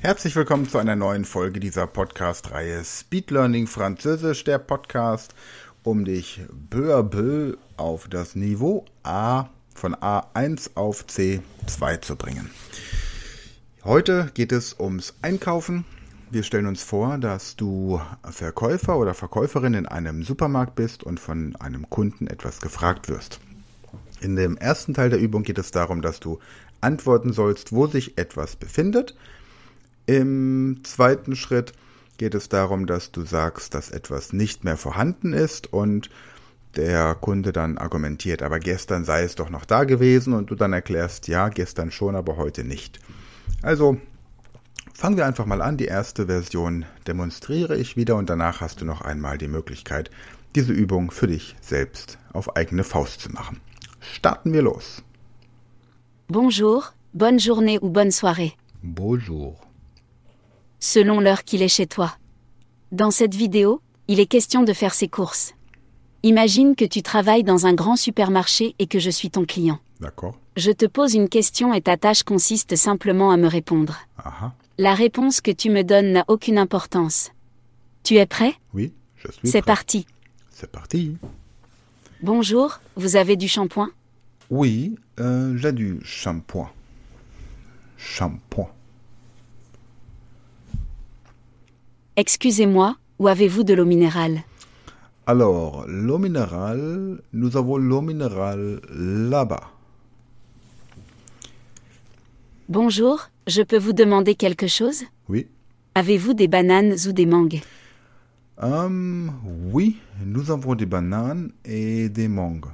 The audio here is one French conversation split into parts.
Herzlich willkommen zu einer neuen Folge dieser Podcast-Reihe Speed Learning Französisch, der Podcast, um dich peu à peu auf das Niveau A von A1 auf C2 zu bringen. Heute geht es ums Einkaufen. Wir stellen uns vor, dass du Verkäufer oder Verkäuferin in einem Supermarkt bist und von einem Kunden etwas gefragt wirst. In dem ersten Teil der Übung geht es darum, dass du antworten sollst, wo sich etwas befindet. Im zweiten Schritt geht es darum, dass du sagst, dass etwas nicht mehr vorhanden ist und der Kunde dann argumentiert, aber gestern sei es doch noch da gewesen und du dann erklärst, ja, gestern schon, aber heute nicht. Also fangen wir einfach mal an. Die erste Version demonstriere ich wieder und danach hast du noch einmal die Möglichkeit, diese Übung für dich selbst auf eigene Faust zu machen. Starten wir los. Bonjour, bonne journée ou bonne soirée, Bonjour. Selon l'heure qu'il est chez toi. Dans cette vidéo, il est question de faire ses courses. Imagine que tu travailles dans un grand supermarché et que je suis ton client. D'accord. Je te pose une question et ta tâche consiste simplement à me répondre. Aha. La réponse que tu me donnes n'a aucune importance. Tu es prêt? Oui, je suis C'est prêt. parti. C'est parti. Bonjour, vous avez du shampoing? Oui, euh, j'ai du shampoing. Shampoing. Excusez-moi, où avez-vous de l'eau minérale? Alors, l'eau minérale, nous avons l'eau minérale là-bas. Bonjour, je peux vous demander quelque chose? Oui. Avez-vous des bananes ou des mangues? Hum, oui, nous avons des bananes et des mangues.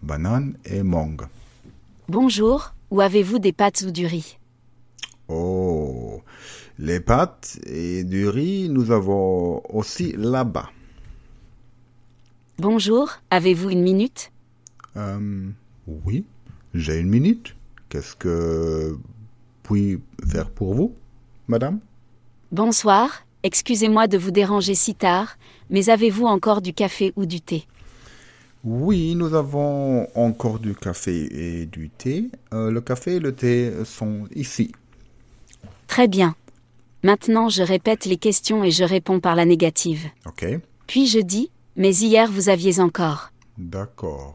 Bananes et mangues. Bonjour, où avez-vous des pâtes ou du riz? Oh, les pâtes et du riz, nous avons aussi là-bas. Bonjour, avez-vous une minute? Hum, oui, j'ai une minute. Qu'est-ce que puis faire pour vous, madame? Bonsoir, excusez-moi de vous déranger si tard, mais avez-vous encore du café ou du thé? Oui, nous avons encore du café et du thé. Euh, le café et le thé sont ici. Très bien. Maintenant, je répète les questions et je réponds par la négative. Ok, Puis je dis, mais hier vous aviez encore. d'accord.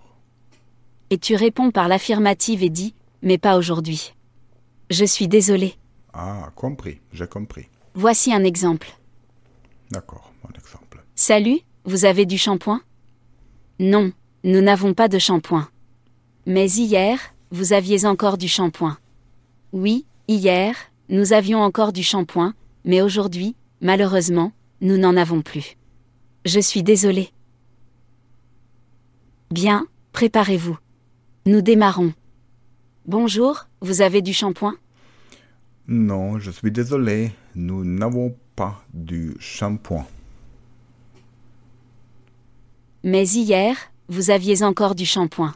Et tu réponds par l'affirmative et dis, mais pas aujourd'hui. Je suis désolé. Ah, compris, j'ai compris. Voici un exemple. D'accord, mon exemple. Salut, vous avez du shampoing? Non, nous n'avons pas de shampoing. Mais hier, vous aviez encore du shampoing. Oui, hier, nous avions encore du shampoing, mais aujourd'hui, malheureusement, nous n'en avons plus. Je suis désolé. Bien, préparez-vous. Nous démarrons. Bonjour, vous avez du shampoing? Non, je suis désolé, nous n'avons pas du shampoing. Mais hier, vous aviez encore du shampoing.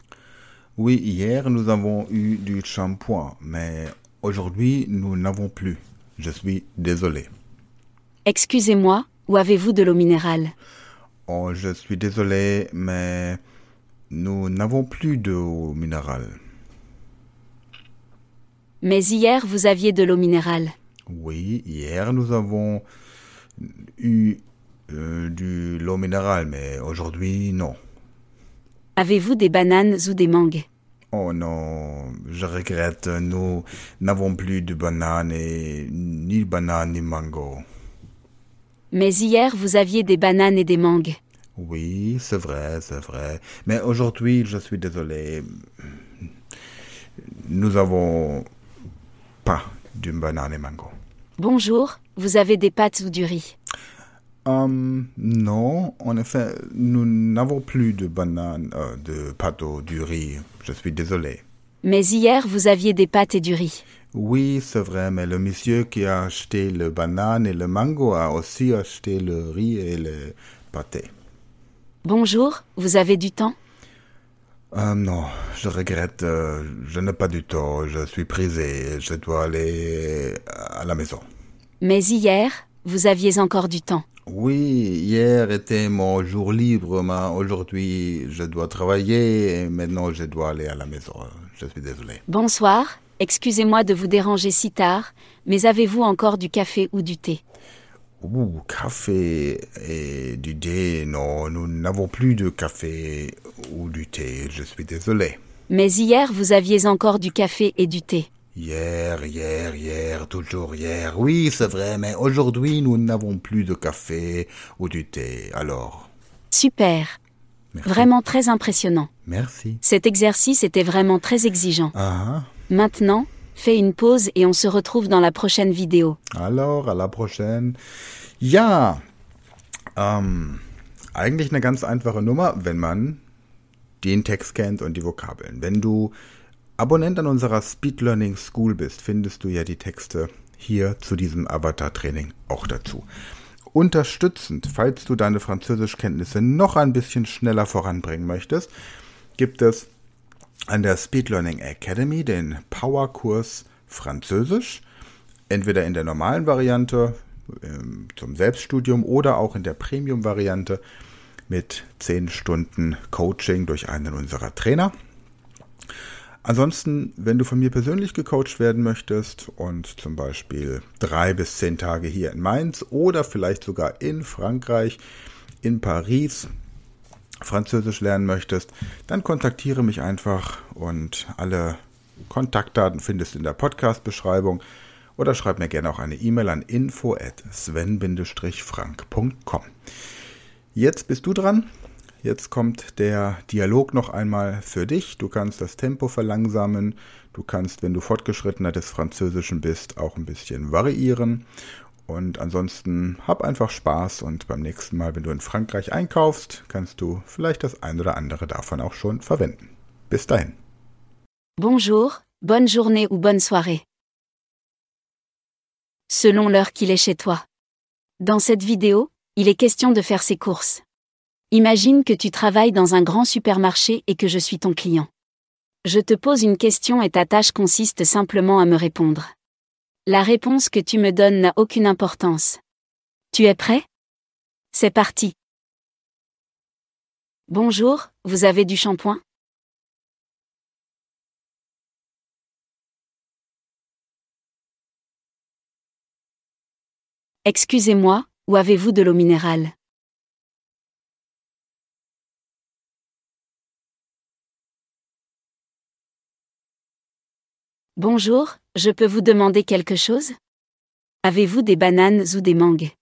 Oui, hier nous avons eu du shampoing, mais aujourd'hui nous n'avons plus. Je suis désolé. Excusez-moi, où avez-vous de l'eau minérale? Oh, je suis désolé, mais nous n'avons plus d'eau minérale. Mais hier, vous aviez de l'eau minérale. Oui, hier nous avons eu euh, du l'eau minérale, mais aujourd'hui non. Avez-vous des bananes ou des mangues? Oh non, je regrette, nous n'avons plus de bananes et ni bananes ni mango. Mais hier, vous aviez des bananes et des mangues. Oui, c'est vrai, c'est vrai. Mais aujourd'hui, je suis désolé. Nous avons pas de banane et mango. Bonjour, vous avez des pâtes ou du riz? Hum, non, en effet, nous n'avons plus de bananes, euh, de pâtes ou du riz. Je suis désolé. Mais hier, vous aviez des pâtes et du riz. Oui, c'est vrai, mais le monsieur qui a acheté le banane et le mango a aussi acheté le riz et le pâté. Bonjour, vous avez du temps? Euh, non, je regrette, euh, je n'ai pas du temps, je suis prisé, je dois aller à la maison. Mais hier, vous aviez encore du temps. Oui, hier était mon jour libre, mais aujourd'hui je dois travailler et maintenant je dois aller à la maison. Je suis désolé. Bonsoir, excusez-moi de vous déranger si tard, mais avez-vous encore du café ou du thé? Ouh, café et du thé, non, nous n'avons plus de café ou du thé, je suis désolé. Mais hier, vous aviez encore du café et du thé. Hier, hier, hier, toujours hier. Oui, c'est vrai, mais aujourd'hui nous n'avons plus de café ou du thé. Alors, Super, merci. vraiment très impressionnant. Merci. Cet exercice était vraiment très exigeant. Ah, Maintenant, fais une pause et on se retrouve dans la prochaine vidéo. alors, à la prochaine. Ja, ähm, eigentlich eine ganz einfache Nummer, wenn man den Text kennt und die Vokabeln. Wenn du Abonnent an unserer Speed Learning School bist, findest du ja die Texte hier zu diesem Avatar-Training auch dazu. Unterstützend, falls du deine Französischkenntnisse noch ein bisschen schneller voranbringen möchtest, gibt es an der Speed Learning Academy den Powerkurs Französisch, entweder in der normalen Variante ähm, zum Selbststudium oder auch in der Premium-Variante mit 10 Stunden Coaching durch einen unserer Trainer. Ansonsten, wenn du von mir persönlich gecoacht werden möchtest und zum Beispiel drei bis zehn Tage hier in Mainz oder vielleicht sogar in Frankreich, in Paris Französisch lernen möchtest, dann kontaktiere mich einfach und alle Kontaktdaten findest du in der Podcast-Beschreibung oder schreib mir gerne auch eine E-Mail an info at sven-frank.com. Jetzt bist du dran. Jetzt kommt der Dialog noch einmal für dich. Du kannst das Tempo verlangsamen. Du kannst, wenn du fortgeschrittener des Französischen bist, auch ein bisschen variieren. Und ansonsten hab einfach Spaß und beim nächsten Mal, wenn du in Frankreich einkaufst, kannst du vielleicht das ein oder andere davon auch schon verwenden. Bis dahin. Bonjour, bonne journée ou bonne soirée. Selon l'heure qu'il est chez toi. Dans cette vidéo, il est question de faire ses courses. Imagine que tu travailles dans un grand supermarché et que je suis ton client. Je te pose une question et ta tâche consiste simplement à me répondre. La réponse que tu me donnes n'a aucune importance. Tu es prêt? C'est parti. Bonjour, vous avez du shampoing? Excusez-moi, où avez-vous de l'eau minérale? Bonjour, je peux vous demander quelque chose? Avez-vous des bananes ou des mangues?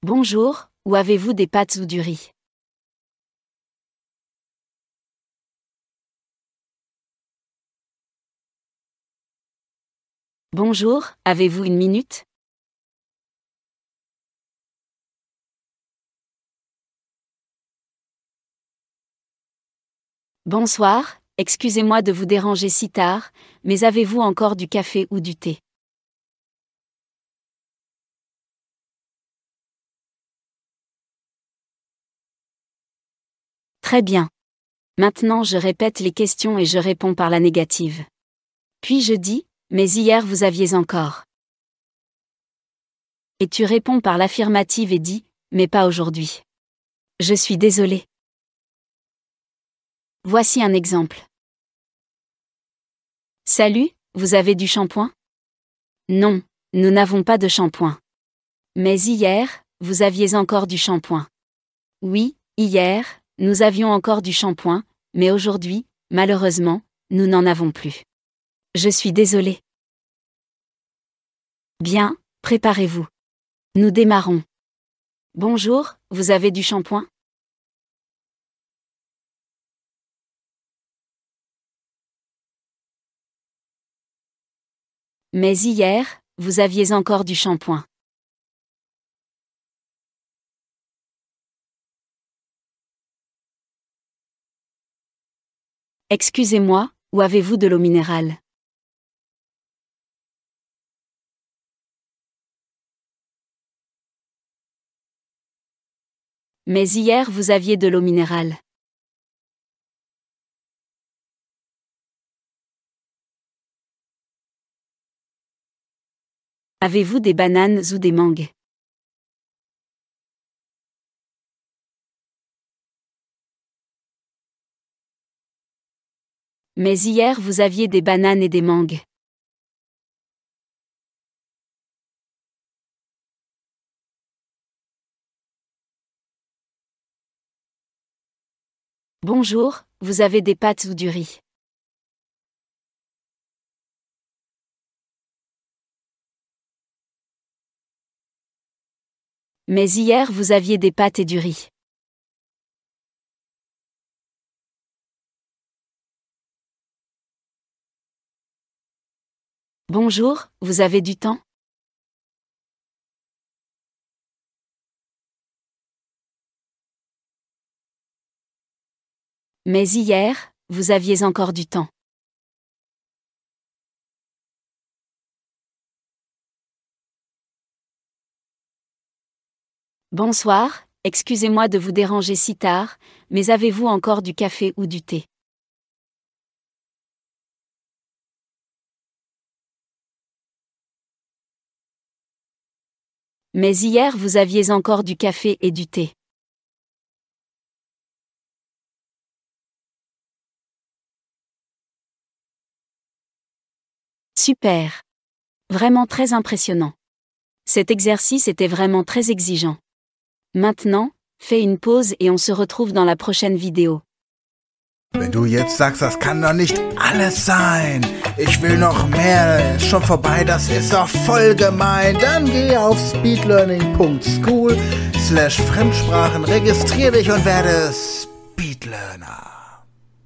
Bonjour, où avez-vous des pâtes ou du riz? Bonjour, avez-vous une minute? Bonsoir, excusez-moi de vous déranger si tard, mais avez-vous encore du café ou du thé? Très bien. Maintenant je répète les questions et je réponds par la négative. Puis je dis, mais hier vous aviez encore. Et tu réponds par l'affirmative et dis, mais pas aujourd'hui. Je suis désolé. Voici un exemple. Salut, vous avez du shampoing? Non, nous n'avons pas de shampoing. Mais hier, vous aviez encore du shampoing. Oui, hier, nous avions encore du shampoing, mais aujourd'hui, malheureusement, nous n'en avons plus. Je suis désolé. Bien, préparez-vous. Nous démarrons. Bonjour, vous avez du shampoing? Mais hier, vous aviez encore du shampoing. Excusez-moi, où avez-vous de l'eau minérale? Mais hier vous aviez de l'eau minérale. Avez-vous des bananes ou des mangues? Mais hier vous aviez des bananes et des mangues. Bonjour, vous avez des pâtes ou du riz Mais hier vous aviez des pâtes et du riz. Bonjour, vous avez du temps? Mais hier, vous aviez encore du temps. Bonsoir, excusez-moi de vous déranger si tard, mais avez-vous encore du café ou du thé? Mais hier vous aviez encore du café et du thé. Super. Vraiment très impressionnant. Cet exercice était vraiment très exigeant. Maintenant, fais une pause et on se retrouve dans la prochaine vidéo. Wenn du jetzt sagst, das kann doch nicht alles sein, ich will noch mehr, ist schon vorbei, das ist doch voll gemein, dann geh auf speedlearning.school slash Fremdsprachen, registrier dich und werde Speedlearner.